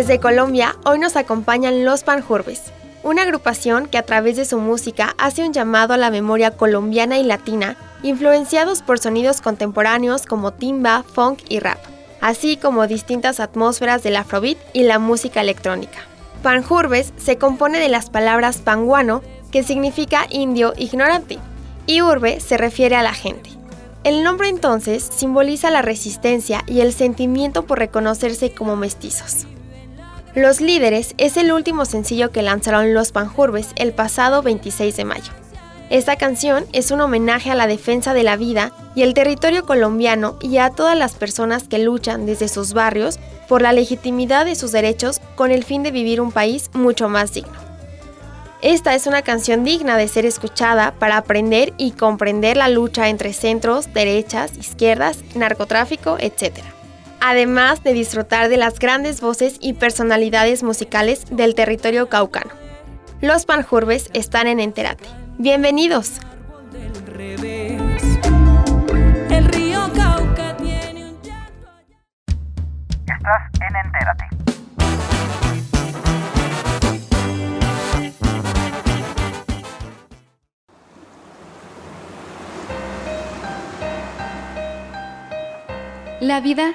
Desde Colombia, hoy nos acompañan Los Panjurbes, una agrupación que a través de su música hace un llamado a la memoria colombiana y latina, influenciados por sonidos contemporáneos como timba, funk y rap, así como distintas atmósferas del afrobeat y la música electrónica. Panjurbes se compone de las palabras panguano, que significa indio ignorante, y urbe se refiere a la gente. El nombre entonces simboliza la resistencia y el sentimiento por reconocerse como mestizos. Los Líderes es el último sencillo que lanzaron los Panjurbes el pasado 26 de mayo. Esta canción es un homenaje a la defensa de la vida y el territorio colombiano y a todas las personas que luchan desde sus barrios por la legitimidad de sus derechos con el fin de vivir un país mucho más digno. Esta es una canción digna de ser escuchada para aprender y comprender la lucha entre centros, derechas, izquierdas, narcotráfico, etc además de disfrutar de las grandes voces y personalidades musicales del territorio caucano. Los Panjurbes están en Enterate. Bienvenidos. Estás en Entérate. La vida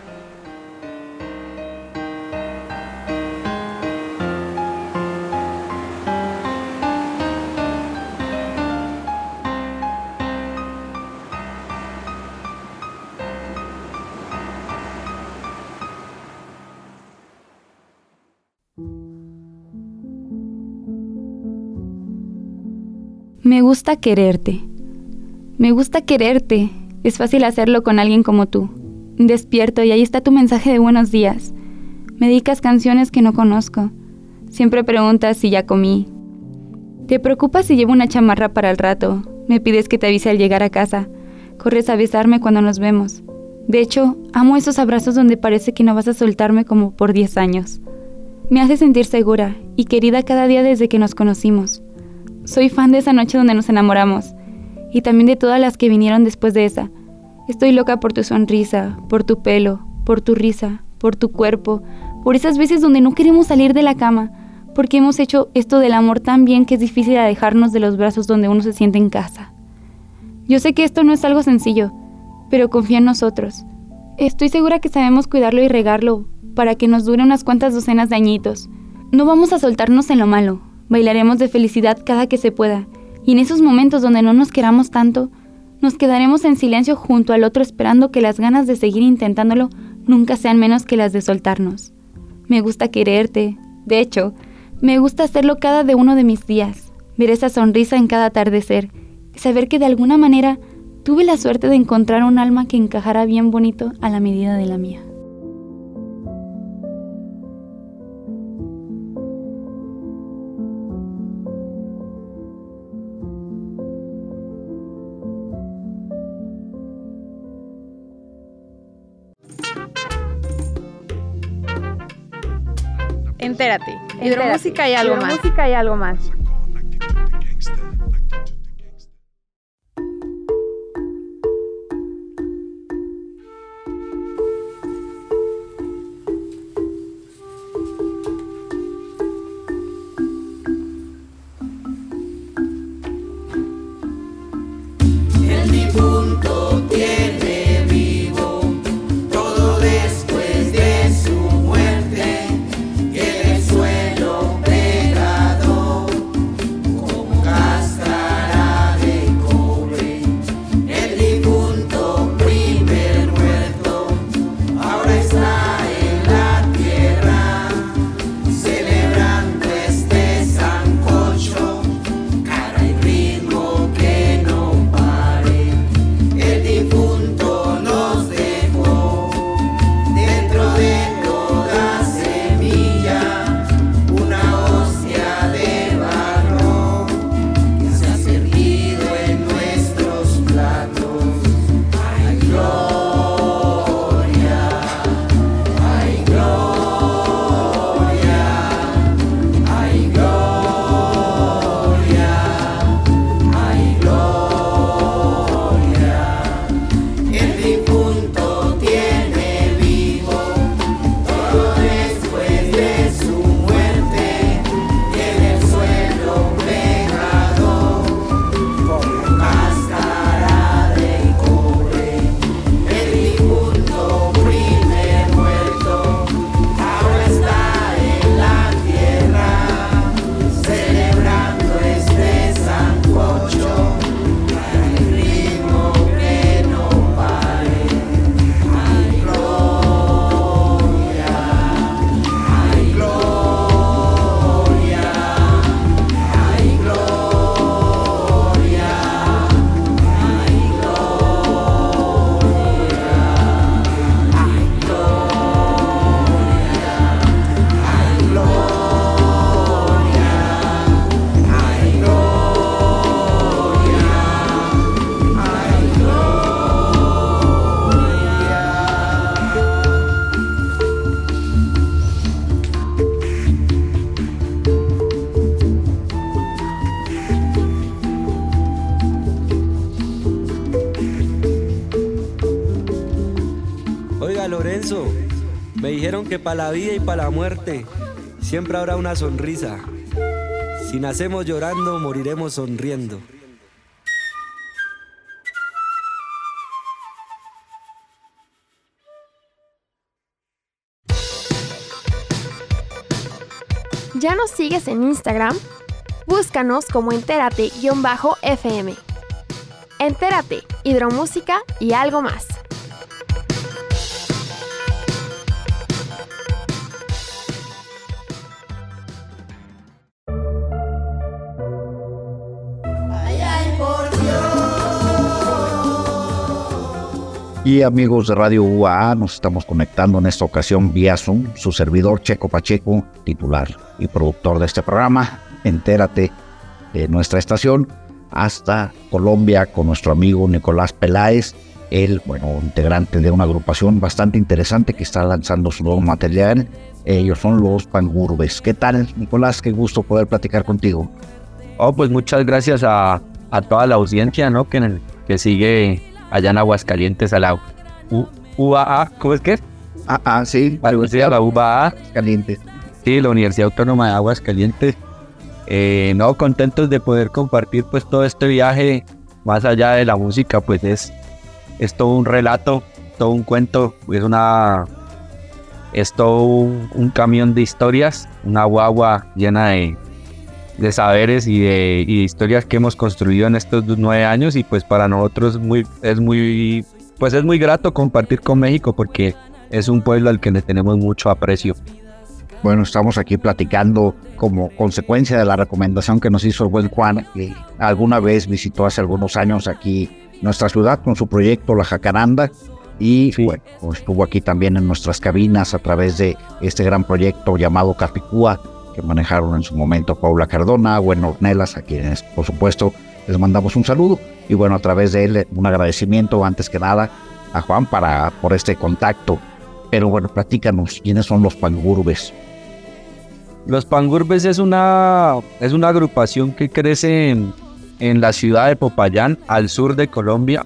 Me gusta quererte. Me gusta quererte. Es fácil hacerlo con alguien como tú. Despierto y ahí está tu mensaje de buenos días. Me dedicas canciones que no conozco. Siempre preguntas si ya comí. Te preocupas si llevo una chamarra para el rato. Me pides que te avise al llegar a casa. Corres a besarme cuando nos vemos. De hecho, amo esos abrazos donde parece que no vas a soltarme como por 10 años. Me hace sentir segura y querida cada día desde que nos conocimos. Soy fan de esa noche donde nos enamoramos y también de todas las que vinieron después de esa. Estoy loca por tu sonrisa, por tu pelo, por tu risa, por tu cuerpo, por esas veces donde no queremos salir de la cama, porque hemos hecho esto del amor tan bien que es difícil alejarnos de los brazos donde uno se siente en casa. Yo sé que esto no es algo sencillo, pero confía en nosotros. Estoy segura que sabemos cuidarlo y regarlo para que nos dure unas cuantas docenas de añitos. No vamos a soltarnos en lo malo, Bailaremos de felicidad cada que se pueda, y en esos momentos donde no nos queramos tanto, nos quedaremos en silencio junto al otro esperando que las ganas de seguir intentándolo nunca sean menos que las de soltarnos. Me gusta quererte, de hecho, me gusta hacerlo cada de uno de mis días, ver esa sonrisa en cada atardecer, saber que de alguna manera tuve la suerte de encontrar un alma que encajara bien bonito a la medida de la mía. Entérate. Hidromúsica y algo más. Hidromúsica y algo más. Que para la vida y para la muerte siempre habrá una sonrisa. Si nacemos llorando, moriremos sonriendo. ¿Ya nos sigues en Instagram? Búscanos como entérate-fm. Entérate, hidromúsica y algo más. Y amigos de Radio UAA, nos estamos conectando en esta ocasión vía Zoom, su servidor Checo Pacheco, titular y productor de este programa. Entérate de nuestra estación hasta Colombia con nuestro amigo Nicolás Peláez, el bueno, integrante de una agrupación bastante interesante que está lanzando su nuevo material. Ellos son los Pangurbes. ¿Qué tal, Nicolás? Qué gusto poder platicar contigo. Oh, pues muchas gracias a, toda la audiencia, ¿no? Que sigue allá en Aguascalientes a la U UAA, ¿cómo es que es? Ah, ah, sí. Algo así, a la UAA. Caliente. Sí, la Universidad Autónoma de Aguascalientes. Eh, no, contentos de poder compartir pues todo este viaje más allá de la música, pues es, es todo un relato, todo un cuento, es una es todo un, un camión de historias, una guagua llena de, de saberes y de, y de, historias que hemos construido en estos nueve años y pues para nosotros muy, es muy pues es muy grato compartir con México porque es un pueblo al que le tenemos mucho aprecio. Bueno, estamos aquí platicando como consecuencia de la recomendación que nos hizo el buen Juan, que alguna vez visitó hace algunos años aquí nuestra ciudad con su proyecto La Jacaranda y sí. bueno, estuvo aquí también en nuestras cabinas a través de este gran proyecto llamado Capicúa manejaron en su momento Paula Cardona, Bueno Ornelas, a quienes por supuesto les mandamos un saludo y bueno, a través de él un agradecimiento antes que nada a Juan para, por este contacto. Pero bueno, platícanos, ¿quiénes son los Pangurbes? Los Pangurbes es una, es una agrupación que crece en, en la ciudad de Popayán, al sur de Colombia.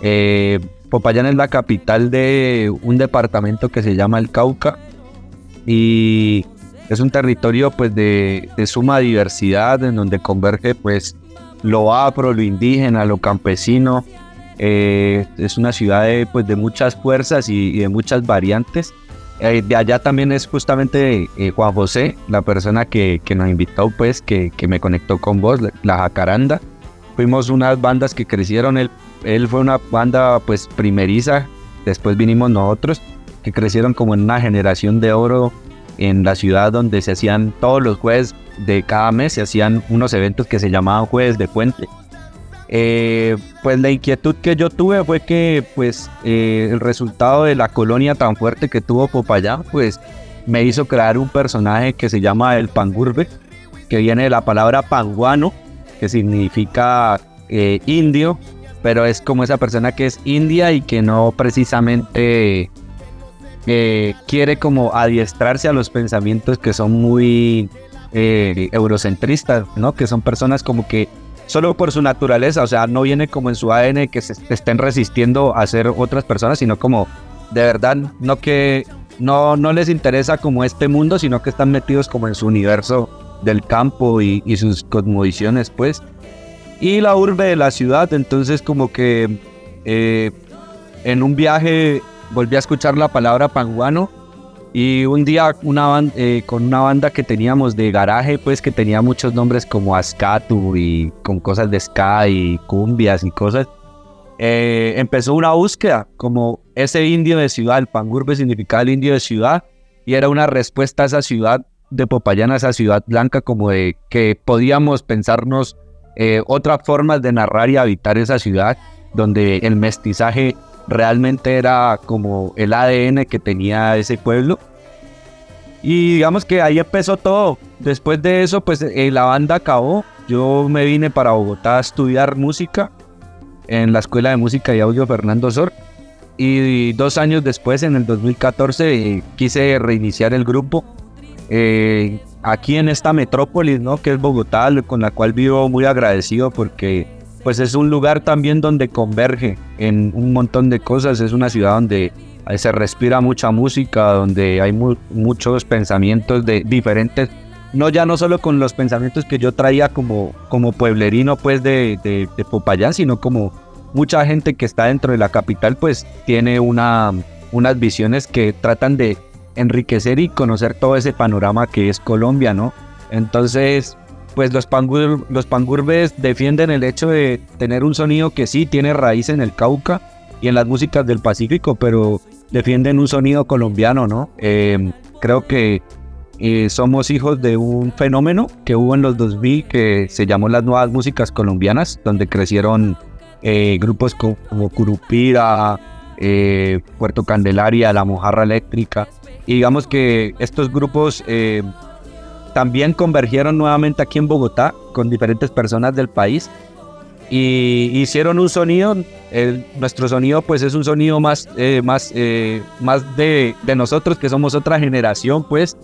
Eh, Popayán es la capital de un departamento que se llama el Cauca y es un territorio pues de, de, suma diversidad en donde converge pues lo afro, lo indígena, lo campesino. Eh, es una ciudad de, pues, de muchas fuerzas y, y de muchas variantes. Eh, de allá también es justamente eh, Juan José, la persona que, que nos invitó, pues, que, que, me conectó con vos, la Jacaranda. Fuimos unas bandas que crecieron, él, él fue una banda pues primeriza, después vinimos nosotros, que crecieron como en una generación de oro en la ciudad donde se hacían todos los jueves de cada mes, se hacían unos eventos que se llamaban jueves de puente. Eh, pues la inquietud que yo tuve fue que pues eh, el resultado de la colonia tan fuerte que tuvo Popayán pues me hizo crear un personaje que se llama el Pangurbe, que viene de la palabra panguano, que significa eh, indio, pero es como esa persona que es india y que no precisamente eh, quiere como adiestrarse a los pensamientos que son muy eh, eurocentristas, ¿no? Que son personas como que solo por su naturaleza, o sea, no viene como en su ADN que se estén resistiendo a ser otras personas, sino como de verdad no que no, no les interesa como este mundo, sino que están metidos como en su universo del campo y, sus cosmovisiones, pues. Y la urbe de la ciudad, entonces como que eh, en un viaje volví a escuchar la palabra panguano y un día eh, con una banda que teníamos de garaje, pues que tenía muchos nombres como Ascatu y con cosas de ska y cumbias y cosas, eh, empezó una búsqueda como ese indio de ciudad, el pangurbe significaba el indio de ciudad y era una respuesta a esa ciudad de Popayán, a esa ciudad blanca, como de que podíamos pensarnos eh, otras formas de narrar y habitar esa ciudad donde el mestizaje realmente era como el ADN que tenía ese pueblo. Y digamos que ahí empezó todo. Después de eso, pues eh, la banda acabó. Yo me vine para Bogotá a estudiar música en la Escuela de Música y Audio Fernando Sor. Y dos años después, en el 2014, eh, quise reiniciar el grupo. Eh, aquí en esta metrópolis, ¿no? Que es Bogotá, con la cual vivo muy agradecido porque pues es un lugar también donde converge en un montón de cosas, es una ciudad donde ahí se respira mucha música, donde hay muchos pensamientos de diferentes, no ya no solo con los pensamientos que yo traía como, como pueblerino pues de Popayán, sino como mucha gente que está dentro de la capital pues tiene una, unas visiones que tratan de enriquecer y conocer todo ese panorama que es Colombia, ¿no? Entonces, pues los, los pangurbes defienden el hecho de tener un sonido que sí tiene raíz en el Cauca y en las músicas del Pacífico, pero defienden un sonido colombiano, ¿no? Eh, creo que eh, somos hijos de un fenómeno que hubo en los 2000 que se llamó las nuevas músicas colombianas, donde crecieron eh, grupos como, Curupira, Puerto Candelaria, La Mojarra Eléctrica. Y digamos que estos grupos también convergieron nuevamente aquí en Bogotá con diferentes personas del país y hicieron un sonido. nuestro sonido, pues, es un sonido más, eh, más, eh, más de, de, nosotros que somos otra generación, pues.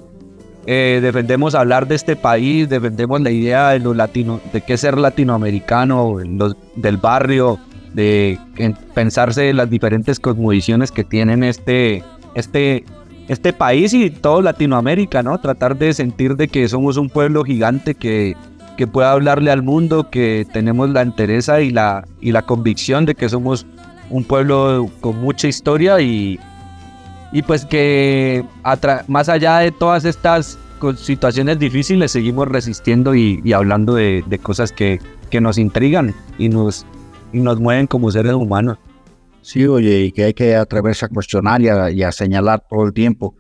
Eh, defendemos hablar de este país, defendemos la idea de lo latino, de qué ser latinoamericano, del barrio, de pensarse las diferentes cosmovisiones que tienen este, este, este país y todo Latinoamérica, ¿no? Tratar de sentir de que somos un pueblo gigante que, que pueda hablarle al mundo, que tenemos la entereza y la, y la convicción de que somos un pueblo con mucha historia y, y pues que más allá de todas estas situaciones difíciles seguimos resistiendo y, hablando de, cosas que, que, nos intrigan y nos, y nos mueven como seres humanos. Sí, oye, y que hay que atreverse a cuestionar y a, señalar todo el tiempo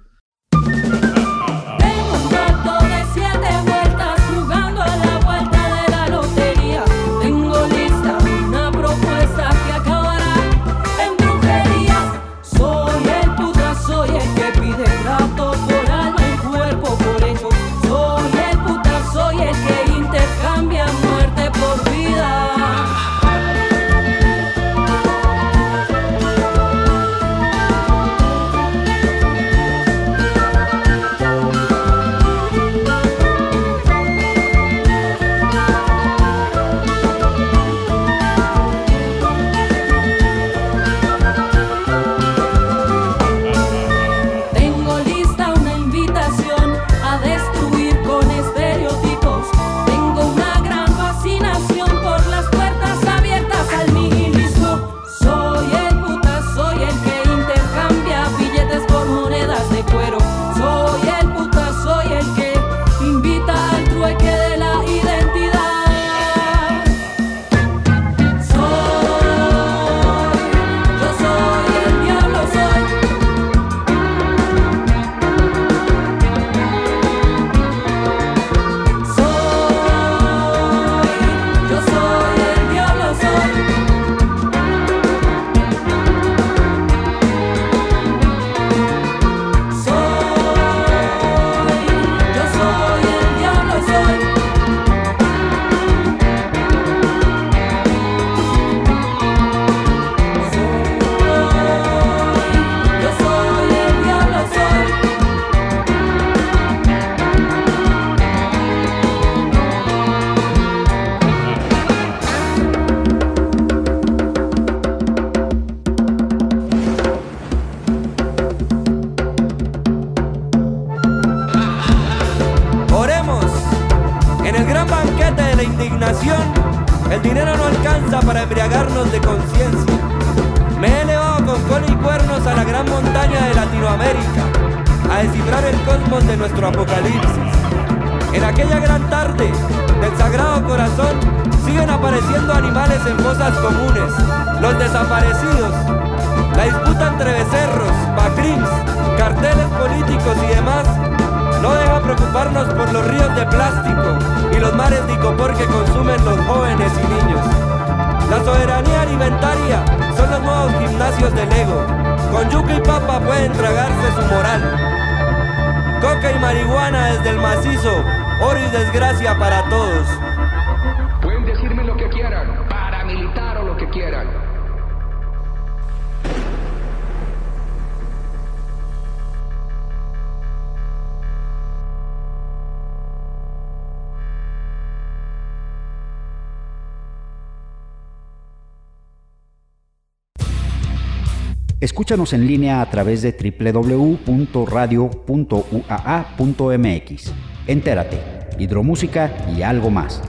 Escúchanos en línea a través de www.radio.uaa.mx. Entérate, hidromúsica y algo más.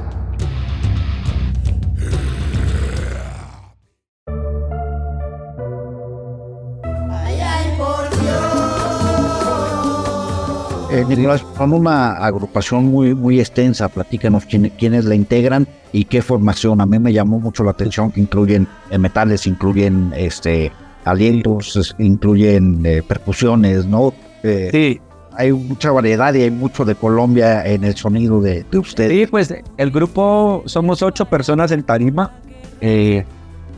Eh, Nicolás, son una agrupación muy, muy extensa. Platícanos quién, quiénes la integran y qué formación. A mí me llamó mucho la atención que incluyen eh, metales, incluyen este alientos, incluyen eh, percusiones, ¿no? Eh, Sí, Hay mucha variedad y hay mucho de Colombia en el sonido de, de ustedes. Sí, pues el grupo somos ocho personas en tarima, eh,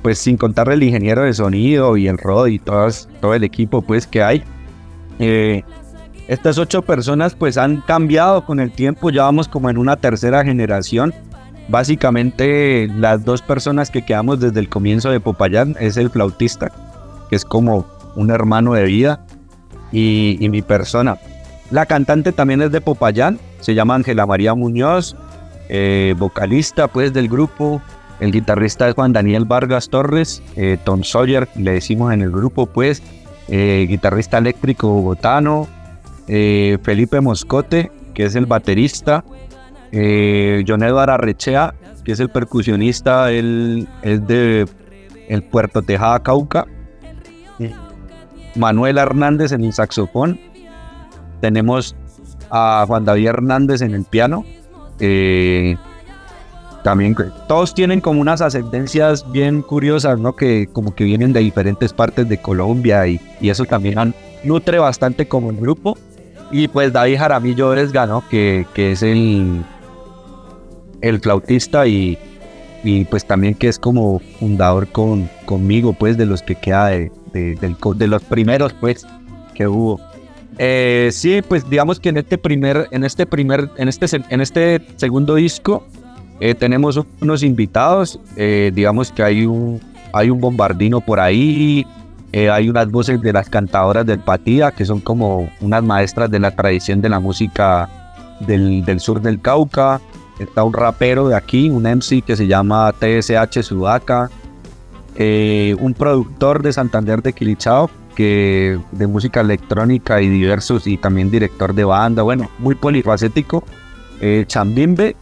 pues sin contar el ingeniero de sonido y el Rod y todas, todo el equipo pues que hay. Eh, estas ocho personas pues han cambiado con el tiempo, ya vamos como en una tercera generación. Básicamente las dos personas que quedamos desde el comienzo de Popayán es el flautista, que es como un hermano de vida, y, mi persona. La cantante también es de Popayán, se llama Ángela María Muñoz, eh, vocalista pues del grupo. El guitarrista es Juan Daniel Vargas Torres, eh, Tom Sawyer, le decimos en el grupo pues, eh, guitarrista eléctrico bogotano, Felipe Moscote, que es el baterista, eh, John Edward Arrechea, que es el percusionista, él es de el Puerto Tejada, Cauca, Manuel Hernández en el saxofón, tenemos a Juan David Hernández en el piano. eh, también todos tienen como unas ascendencias bien curiosas, ¿no? Que como que vienen de diferentes partes de Colombia y, eso también nutre bastante como el grupo. Y pues David Jaramillo Oresga, ¿no? Que, que es el, el flautista y, y pues también que es como fundador con, conmigo, pues de los que queda de, de- los primeros, pues, que hubo. Eh, sí, pues digamos que en este primer, en este primer, en este, en este segundo disco eh, tenemos unos invitados. eh, digamos que hay un, hay un bombardino por ahí. eh, hay unas voces de las cantadoras del Patía, que son como unas maestras de la tradición de la música del, del sur del Cauca. Está un rapero de aquí, un MC que se llama TSH Sudaca. Eh, un productor de Santander de Quilichao, que de música electrónica y diversos, y también director de banda, bueno, muy polifacético, eh, Chambimbe.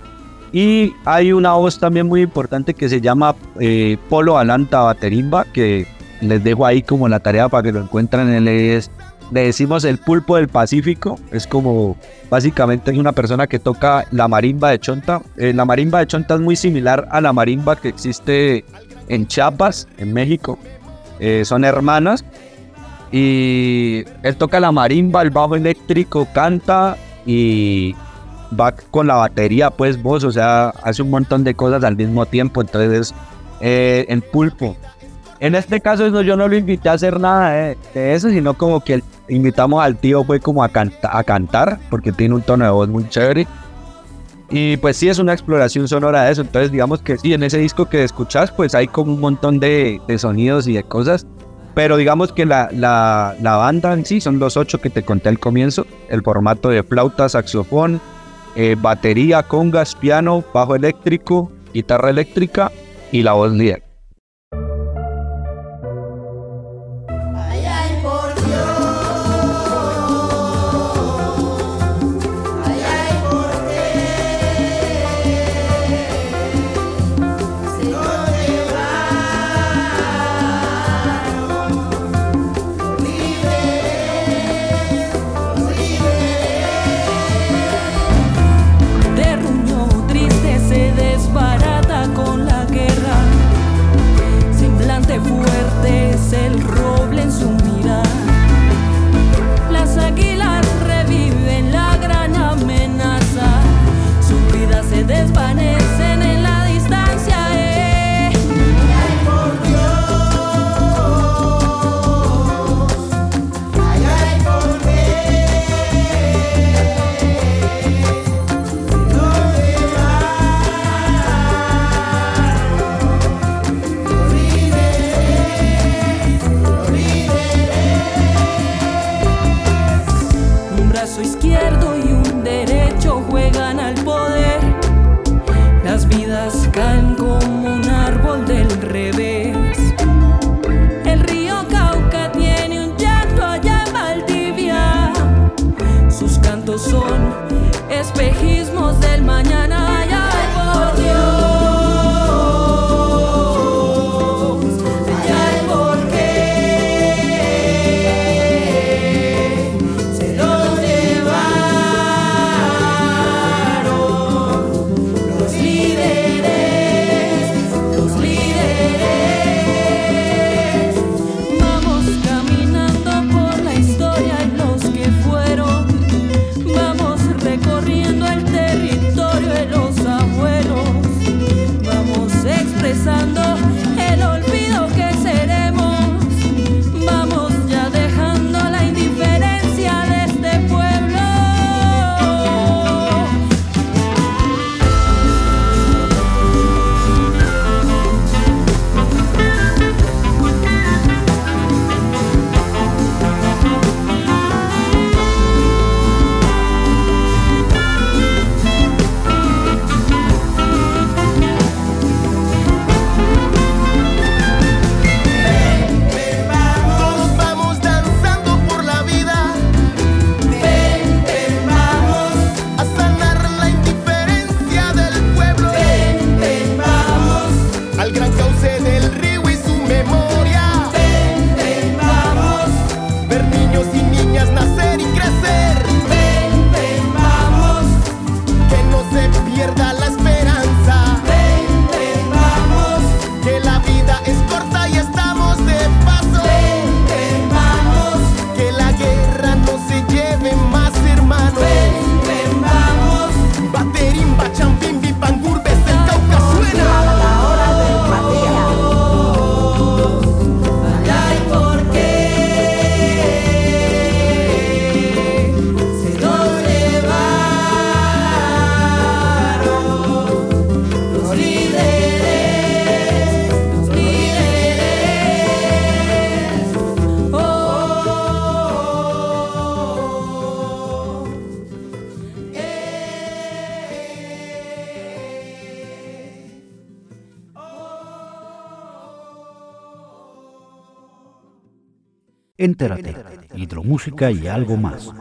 Y hay una voz también muy importante que se llama eh, Polo Alanta Baterimba, que les dejo ahí como la tarea para que lo encuentren. Él es, le decimos el pulpo del Pacífico, es como básicamente una persona que toca la marimba de Chonta. La marimba de Chonta es muy similar a la marimba que existe en Chiapas, en México. Eh, son hermanas. Y él toca la marimba, el bajo eléctrico, canta y va con la batería, pues vos, o sea, hace un montón de cosas al mismo tiempo. Entonces, eh, el pulpo. En este caso, yo no lo invité a hacer nada de, eso, sino como que invitamos al tío, fue como a, a cantar, porque tiene un tono de voz muy chévere. Y pues sí, es una exploración sonora de eso. Entonces, digamos que sí, en ese disco que escuchás, pues hay como un montón de, sonidos y de cosas. Pero digamos que la, la, la banda en sí son los ocho que te conté al comienzo. El formato de flauta, saxofón, eh, batería, congas, piano, bajo eléctrico, guitarra eléctrica y la voz líder. hidromúsica y algo más.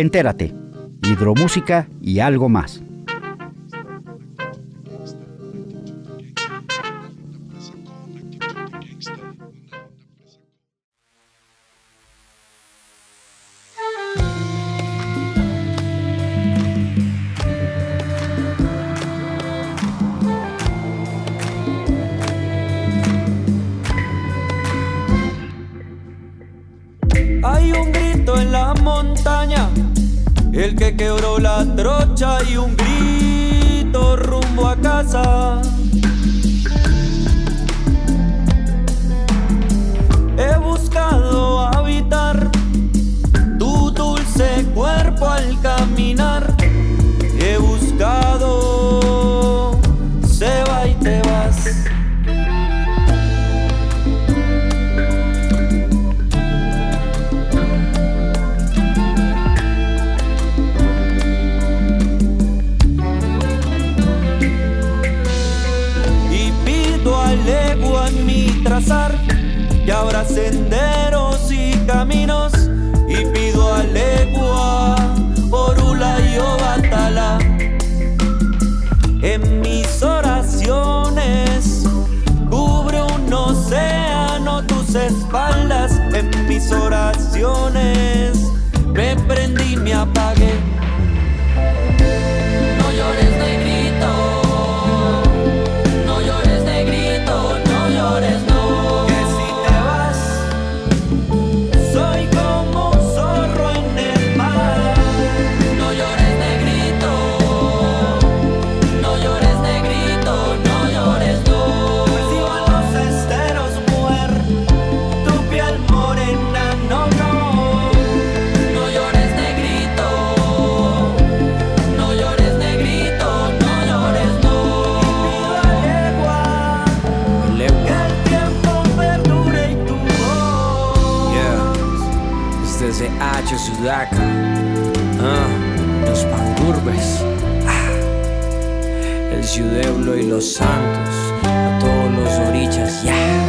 Entérate, hidromúsica y algo más. Hay un el que quebró la trocha y un grito rumbo a casa. He buscado habitar tu dulce cuerpo al caminar. He buscado canciones. Sudaca, ah, los pandurbes, ah, el ciudeblo y los santos, a todos los orichas, ya.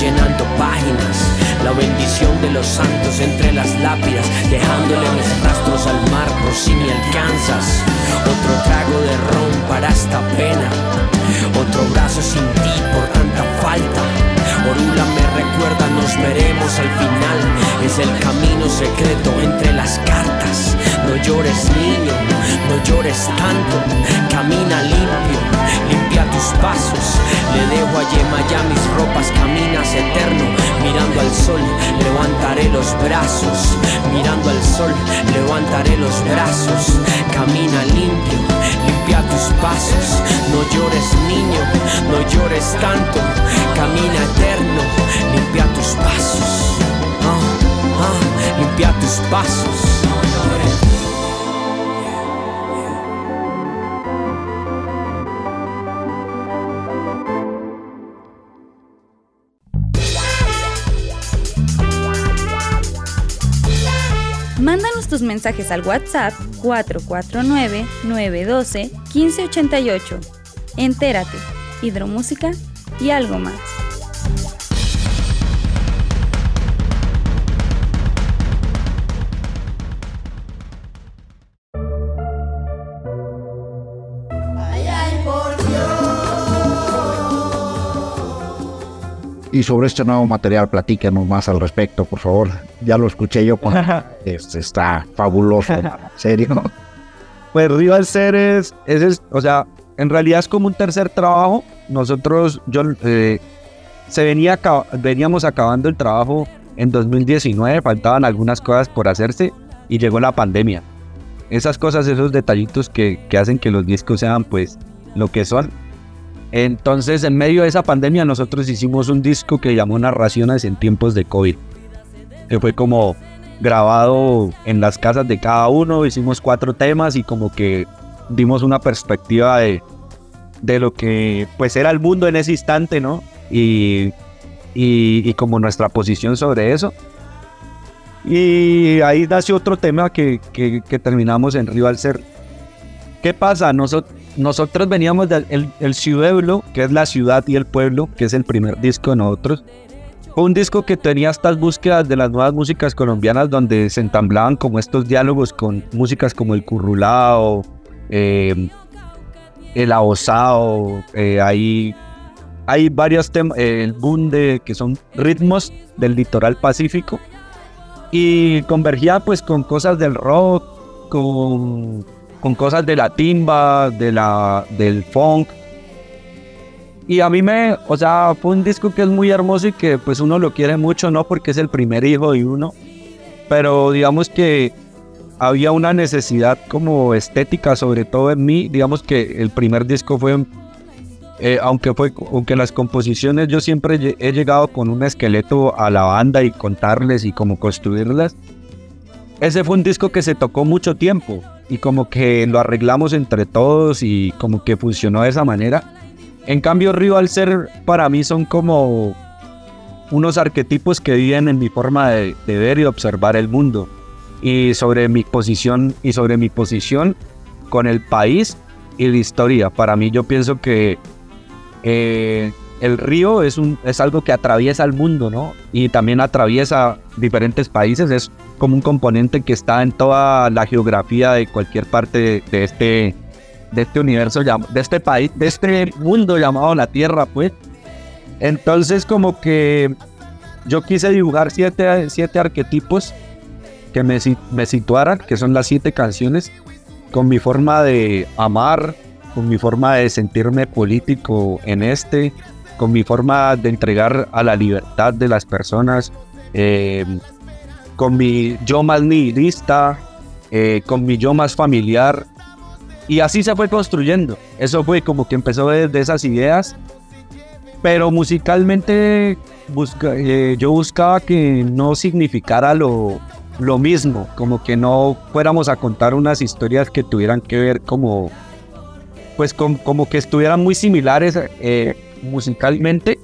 Llenando páginas. La bendición de los santos entre las lápidas, dejándole mis rastros al mar por si me alcanzas. Otro trago de ron para esta pena, otro brazo sin ti por tanta falta. Orula me recuerda, nos veremos al final. Es el camino secreto entre las cartas. No llores niño, no llores tanto. Camina limpio, limpia tus pasos. Le dejo a Yemaya mis ropas, caminas eterno. Mirando al sol, levantaré los brazos. Mirando al sol, levantaré los brazos. Camina limpio, limpia tus pasos. No llores niño, no llores tanto. Camina eterno, limpia tus pasos. Ah, ah, limpia tus pasos. Tus mensajes al WhatsApp 449-912-1588. Entérate, hidromúsica y algo más. Y sobre este nuevo material, platícanos más al respecto, por favor. Ya lo escuché yo, este, está fabuloso, en serio. Pues Rival Ser es, es, o sea, en realidad es como un tercer trabajo. Nosotros, yo, eh, se venía, veníamos acabando el trabajo en 2019, faltaban algunas cosas por hacerse y llegó la pandemia. Esas cosas, esos detallitos que, que hacen que los discos sean pues lo que son. Entonces, en medio de esa pandemia, nosotros hicimos un disco que llamó Narraciones en tiempos de COVID. Que fue como grabado en las casas de cada uno, hicimos cuatro temas y como que dimos una perspectiva de, de lo que pues era el mundo en ese instante, ¿no? Y, y, como nuestra posición sobre eso. Y ahí nació otro tema que, que, que terminamos en Rival Ser. ¿Qué pasa? Nosotros, nosotros veníamos del el, el Ciudeblo, que es la ciudad y el pueblo, que es el primer disco de nosotros. Fue un disco que tenía estas búsquedas de las nuevas músicas colombianas donde se ensamblaban como estos diálogos con músicas como el currulao, eh, el abosao, eh, hay, hay varios temas, eh, el bunde, que son ritmos del litoral pacífico. Y convergía pues con cosas del rock, con, con cosas de la timba, de la, del funk. Y a mí me, o sea, fue un disco que es muy hermoso y que pues uno lo quiere mucho, no porque es el primer hijo de uno, pero digamos que había una necesidad como estética, sobre todo en mí, digamos que el primer disco fue, eh, aunque fue, aunque las composiciones yo siempre he llegado con un esqueleto a la banda y contarles y como construirlas, ese fue un disco que se tocó mucho tiempo, y como que lo arreglamos entre todos y como que funcionó de esa manera. En cambio, Río al ser para mí son como unos arquetipos que viven en mi forma de, ver y observar el mundo y sobre mi posición y sobre mi posición con el país y la historia. Para mí yo pienso que eh, el río es, un, es algo que atraviesa el mundo, ¿no? Y también atraviesa diferentes países. Es como un componente que está en toda la geografía de cualquier parte de, este, de este universo, de este país, de este mundo llamado la Tierra, pues. Entonces como que yo quise dibujar siete, siete arquetipos que me, me situaran, que son las siete canciones, con mi forma de amar, con mi forma de sentirme político en este, con mi forma de entregar a la libertad de las personas, eh, con mi yo más nihilista, eh, con mi yo más familiar. Y así se fue construyendo. Eso fue como que empezó desde esas ideas. Pero musicalmente eh, yo buscaba que no significara lo, lo mismo, como que no fuéramos a contar unas historias que tuvieran que ver como, pues como que estuvieran muy similares musicalmente.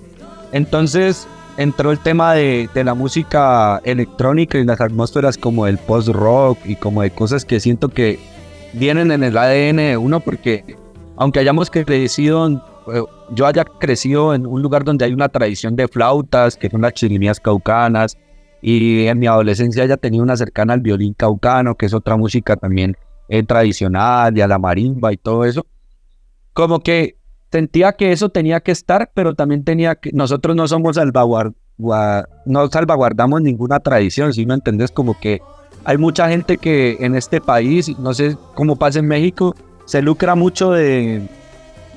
Entonces entró el tema de, la música electrónica y las atmósferas como el post-rock y como de cosas que siento que vienen en el ADN de uno porque aunque hayamos crecido, eh, yo haya crecido en un lugar donde hay una tradición de flautas, que son las chirimías caucanas, y en mi adolescencia haya tenido una cercana al violín caucano, que es otra música también eh, tradicional, y a la marimba y todo eso, como que sentía que eso tenía que estar, pero también tenía que, nosotros no somos salvaguard, no salvaguardamos ninguna tradición, si me entendés? Como que hay mucha gente que en este país, no sé cómo pasa en México, se lucra mucho de,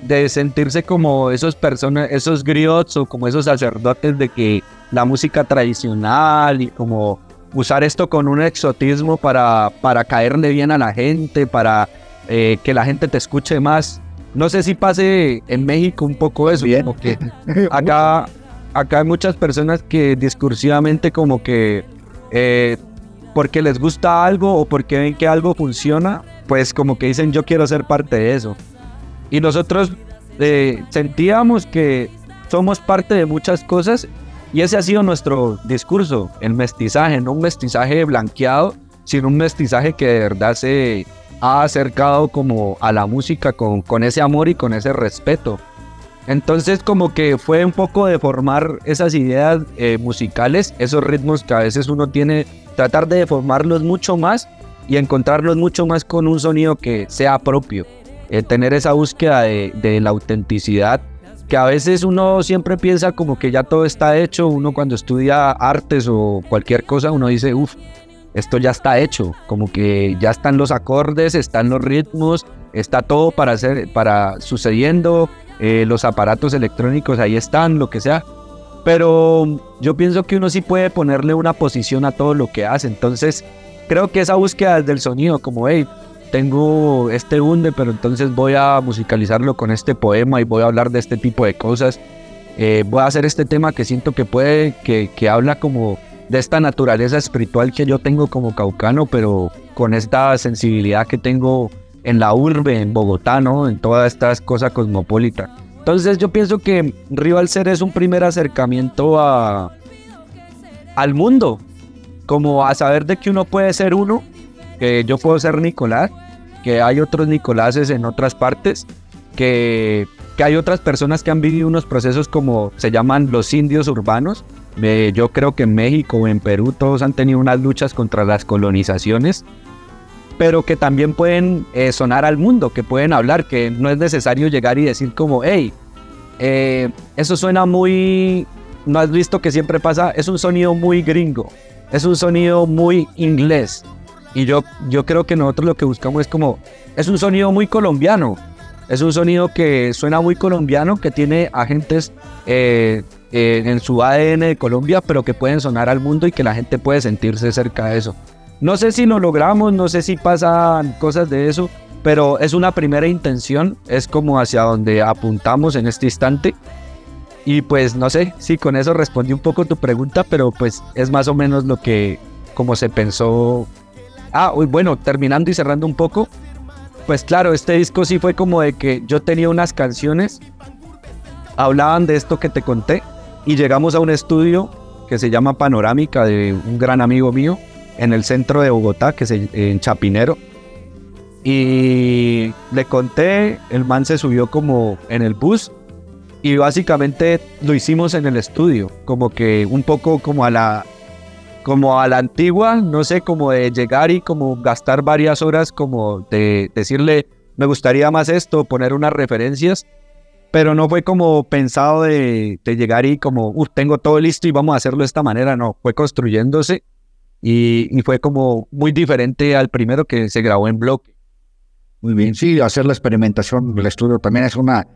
de sentirse como esos personas, esos griots o como esos sacerdotes de que la música tradicional y como usar esto con un exotismo para, para caerle bien a la gente, para eh, que la gente te escuche más. No sé si pase en México un poco eso, Bien. que acá, acá hay muchas personas que discursivamente como que eh, porque les gusta algo o porque ven que algo funciona, pues como que dicen yo quiero ser parte de eso. Y nosotros eh, sentíamos que somos parte de muchas cosas y ese ha sido nuestro discurso, el mestizaje, no un mestizaje blanqueado, sino un mestizaje que de verdad se ha acercado como a la música con, con ese amor y con ese respeto. Entonces como que fue un poco de formar esas ideas eh, musicales, esos ritmos que a veces uno tiene, tratar de deformarlos mucho más y encontrarlos mucho más con un sonido que sea propio. Eh, tener esa búsqueda de, de, la autenticidad, que a veces uno siempre piensa como que ya todo está hecho, uno cuando estudia artes o cualquier cosa, uno dice, uff, esto ya está hecho, como que ya están los acordes, están los ritmos, está todo para hacer, para sucediendo, eh, los aparatos electrónicos ahí están, lo que sea. Pero yo pienso que uno sí puede ponerle una posición a todo lo que hace. Entonces, creo que esa búsqueda del sonido, como, hey, tengo este hunde, pero entonces voy a musicalizarlo con este poema y voy a hablar de este tipo de cosas. Eh, voy a hacer este tema que siento que puede, que, que habla como de esta naturaleza espiritual que yo tengo como caucano, pero con esta sensibilidad que tengo en la urbe, en Bogotá, ¿no? En todas estas cosas cosmopolitas. Entonces yo pienso que Río al Ser es un primer acercamiento a, al mundo, como a saber de que uno puede ser uno, que yo puedo ser Nicolás, que hay otros Nicoláses en otras partes, que, que hay otras personas que han vivido unos procesos como se llaman los indios urbanos, yo creo que en México o en Perú todos han tenido unas luchas contra las colonizaciones, pero que también pueden eh, sonar al mundo, que pueden hablar, que no es necesario llegar y decir como, hey, eh, eso suena muy, no has visto que siempre pasa, es un sonido muy gringo, es un sonido muy inglés. Y yo, yo creo que nosotros lo que buscamos es como, es un sonido muy colombiano, es un sonido que suena muy colombiano, que tiene agentes eh, eh, en su ADN de Colombia, pero que pueden sonar al mundo y que la gente puede sentirse cerca de eso. No sé si lo logramos, no sé si pasan cosas de eso, pero es una primera intención, es como hacia donde apuntamos en este instante. Y pues no sé si con eso respondí un poco tu pregunta, pero pues es más o menos lo que, como se pensó Ah, bueno, terminando y cerrando un poco, pues claro, este disco sí fue como de que yo tenía unas canciones, hablaban de esto que te conté, y llegamos a un estudio que se llama Panorámica de un gran amigo mío en el centro de Bogotá, que es en Chapinero. Y le conté, el man se subió como en el bus y básicamente lo hicimos en el estudio, como que un poco como a la como a la antigua, no sé, como de llegar y como gastar varias horas como de decirle, me gustaría más esto, poner unas referencias, pero no fue como pensado de, llegar y como, tengo todo listo y vamos a hacerlo de esta manera, no, fue construyéndose y, fue como muy diferente al primero que se grabó en bloque. Muy bien, sí, hacer la experimentación del estudio también es una,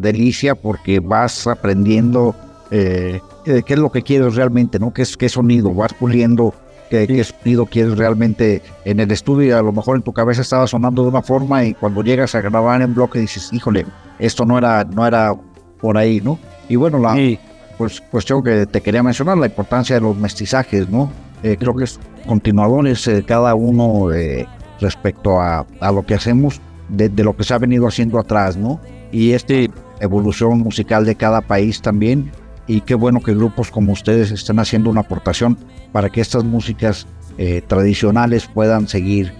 delicia porque vas aprendiendo eh, qué es lo que quieres realmente, ¿no? ¿Qué, qué sonido? Vas puliendo qué, qué, sonido quieres realmente en el estudio y a lo mejor en tu cabeza estaba sonando de una forma y cuando llegas a grabar en bloque dices, híjole, esto no era, no era por ahí, ¿no? Y bueno, la pues, cuestión que te quería mencionar, la importancia de los mestizajes, ¿no? Eh, creo que es continuadores eh, cada uno eh, respecto a, a, lo que hacemos, de, de, lo que se ha venido haciendo atrás, ¿no? Y esta evolución musical de cada país también, y qué bueno que grupos como ustedes estén haciendo una aportación para que estas músicas tradicionales puedan seguir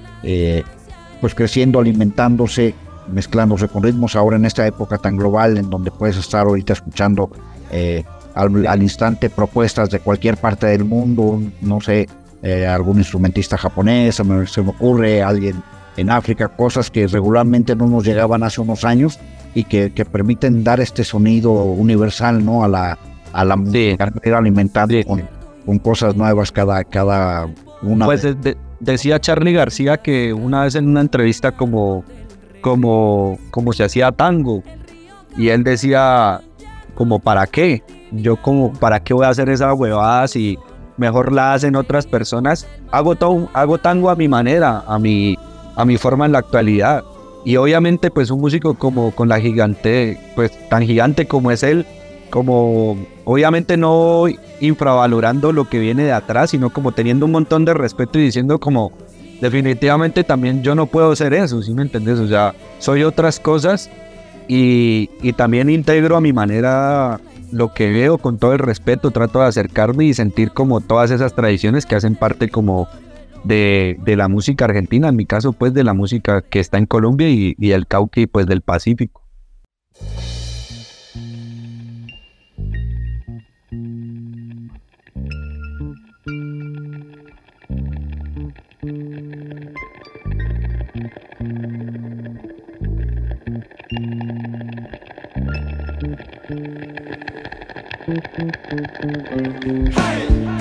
pues creciendo, alimentándose mezclándose con ritmos ahora en esta época tan global en donde puedes estar ahorita escuchando eh, al, instante propuestas de cualquier parte del mundo, no sé, eh, algún instrumentista japonés, se me, ocurre alguien en África, cosas que regularmente no nos llegaban hace unos años y que, que permiten dar este sonido universal ¿no? a la, a la música, alimentando con, con, cosas nuevas cada, cada una. Pues decía Charlie García que una vez en una entrevista como como, como se hacía tango. Y él decía, como, ¿para qué? Yo como, ¿para qué voy a hacer esas huevadas si mejor la hacen otras personas? Hago, todo, hago tango a mi manera, a mi, a mi forma en la actualidad. Y obviamente pues un músico como con la gigante, pues tan gigante como es él, como obviamente no infravalorando lo que viene de atrás, sino como teniendo un montón de respeto y diciendo como, definitivamente también yo no puedo ser eso, ¿sí me entiendes? O sea, soy otras cosas y, también integro a mi manera lo que veo con todo el respeto, trato de acercarme y sentir como todas esas tradiciones que hacen parte como de, la música argentina, en mi caso pues de la música que está en Colombia y, y el cauqui pues del Pacífico. Hey!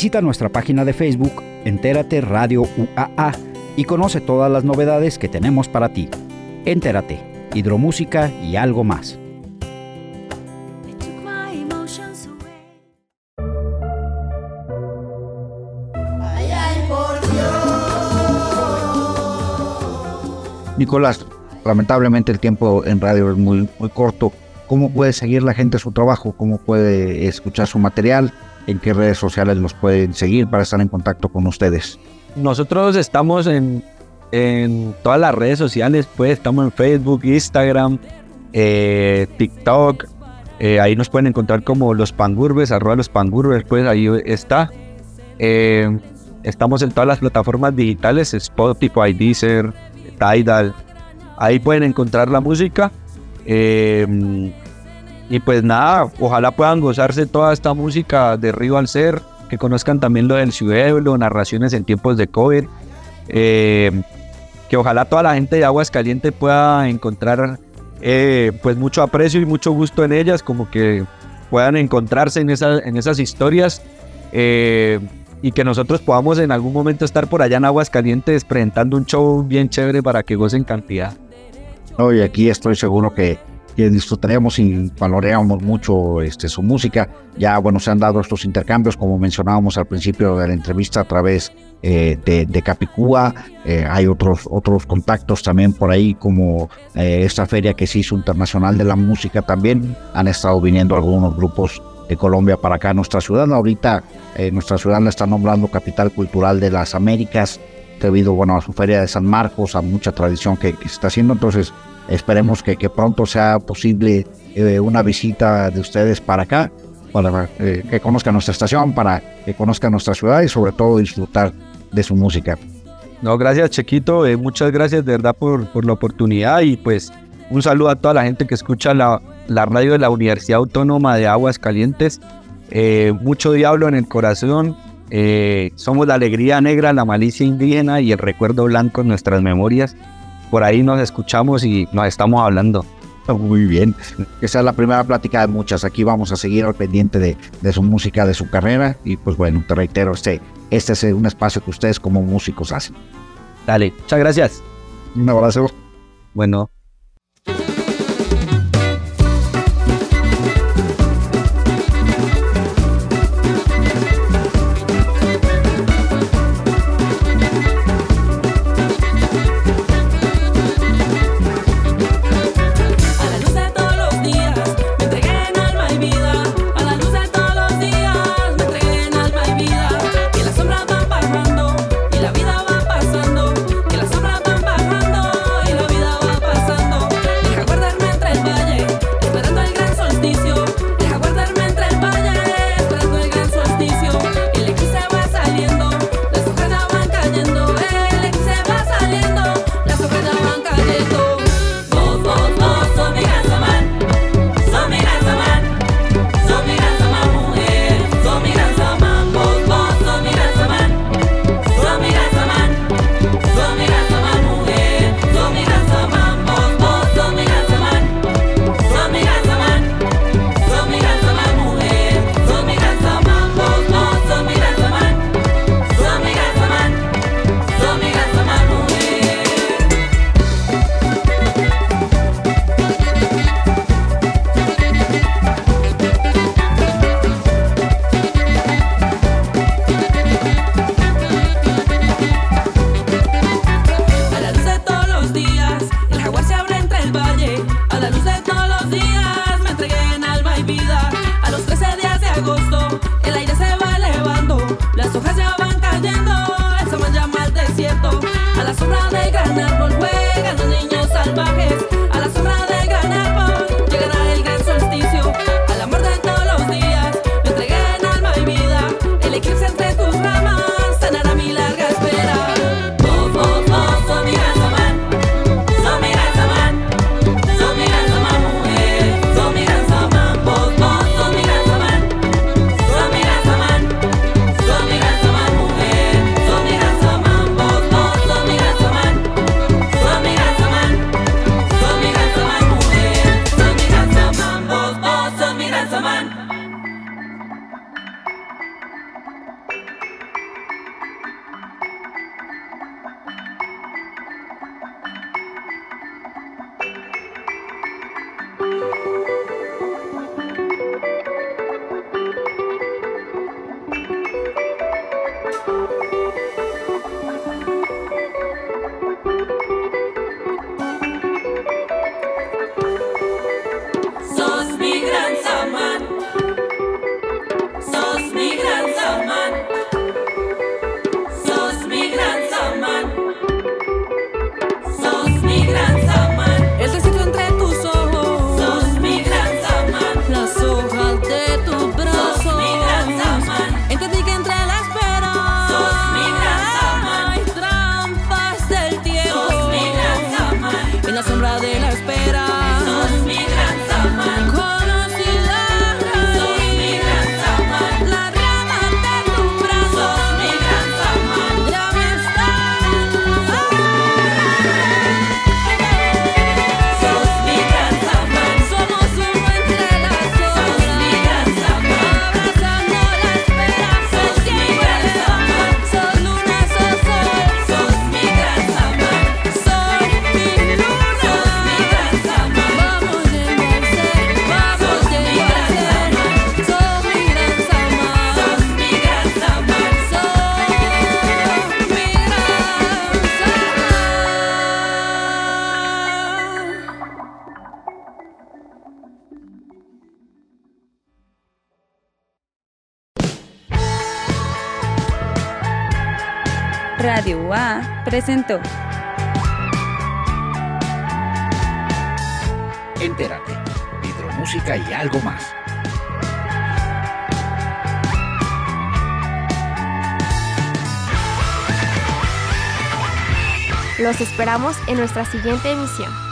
Visita nuestra página de Facebook, Entérate Radio UAA, y conoce todas las novedades que tenemos para ti. Entérate, hidromúsica y algo más. Nicolás, lamentablemente el tiempo en radio es muy, muy corto. ¿Cómo puede seguir la gente su trabajo? ¿Cómo puede escuchar su material? ¿En qué redes sociales los pueden seguir para estar en contacto con ustedes? Nosotros estamos en, todas las redes sociales, pues estamos en Facebook, Instagram, eh, TikTok. Eh, ahí nos pueden encontrar como los pangurbes, arroba los pangurbes, pues ahí está. Eh, estamos en todas las plataformas digitales, Spotify, Deezer, Tidal. Ahí pueden encontrar la música. Y pues nada, ojalá puedan gozarse toda esta música de Río al Ser, que conozcan también lo del Ciudadelo, narraciones en tiempos de COVID. Eh, que ojalá toda la gente de Aguas Calientes pueda encontrar eh, pues mucho aprecio y mucho gusto en ellas, como que puedan encontrarse en, en esas historias y que nosotros podamos en algún momento estar por allá en Aguascalientes presentando un show bien chévere para que gocen cantidad. No, y aquí estoy seguro que, disfrutaremos y valoreamos mucho este, su música. Ya, bueno, se han dado estos intercambios, como mencionábamos al principio de la entrevista, a través eh, de, Capicúa. Eh, hay otros, otros contactos también por ahí, como eh, esta feria que se hizo internacional de la música también. Han estado viniendo algunos grupos de Colombia para acá, nuestra ciudad. Ahorita nuestra ciudad la está nombrando capital cultural de las Américas, debido bueno, a su feria de San Marcos, a mucha tradición que, se está haciendo. Entonces, esperemos que, pronto sea posible eh, una visita de ustedes para acá, para eh, que conozcan nuestra estación, para que conozcan nuestra ciudad y sobre todo disfrutar de su música. No, gracias Chequito, muchas gracias de verdad por, por la oportunidad y pues un saludo a toda la gente que escucha la, la radio de la Universidad Autónoma de Aguas Calientes. Eh, mucho diablo en el corazón. Eh, somos la alegría negra, la malicia indígena y el recuerdo blanco en nuestras memorias. Por ahí nos escuchamos y nos estamos hablando. Muy bien. Esa es la primera plática de muchas. Aquí vamos a seguir al pendiente de, de, su música, de su carrera. Y pues bueno, te reitero, este, este es un espacio que ustedes como músicos hacen. Dale, muchas gracias. Un abrazo. Bueno. Presentó. Entérate, hidromúsica y algo más. Los esperamos en nuestra siguiente emisión.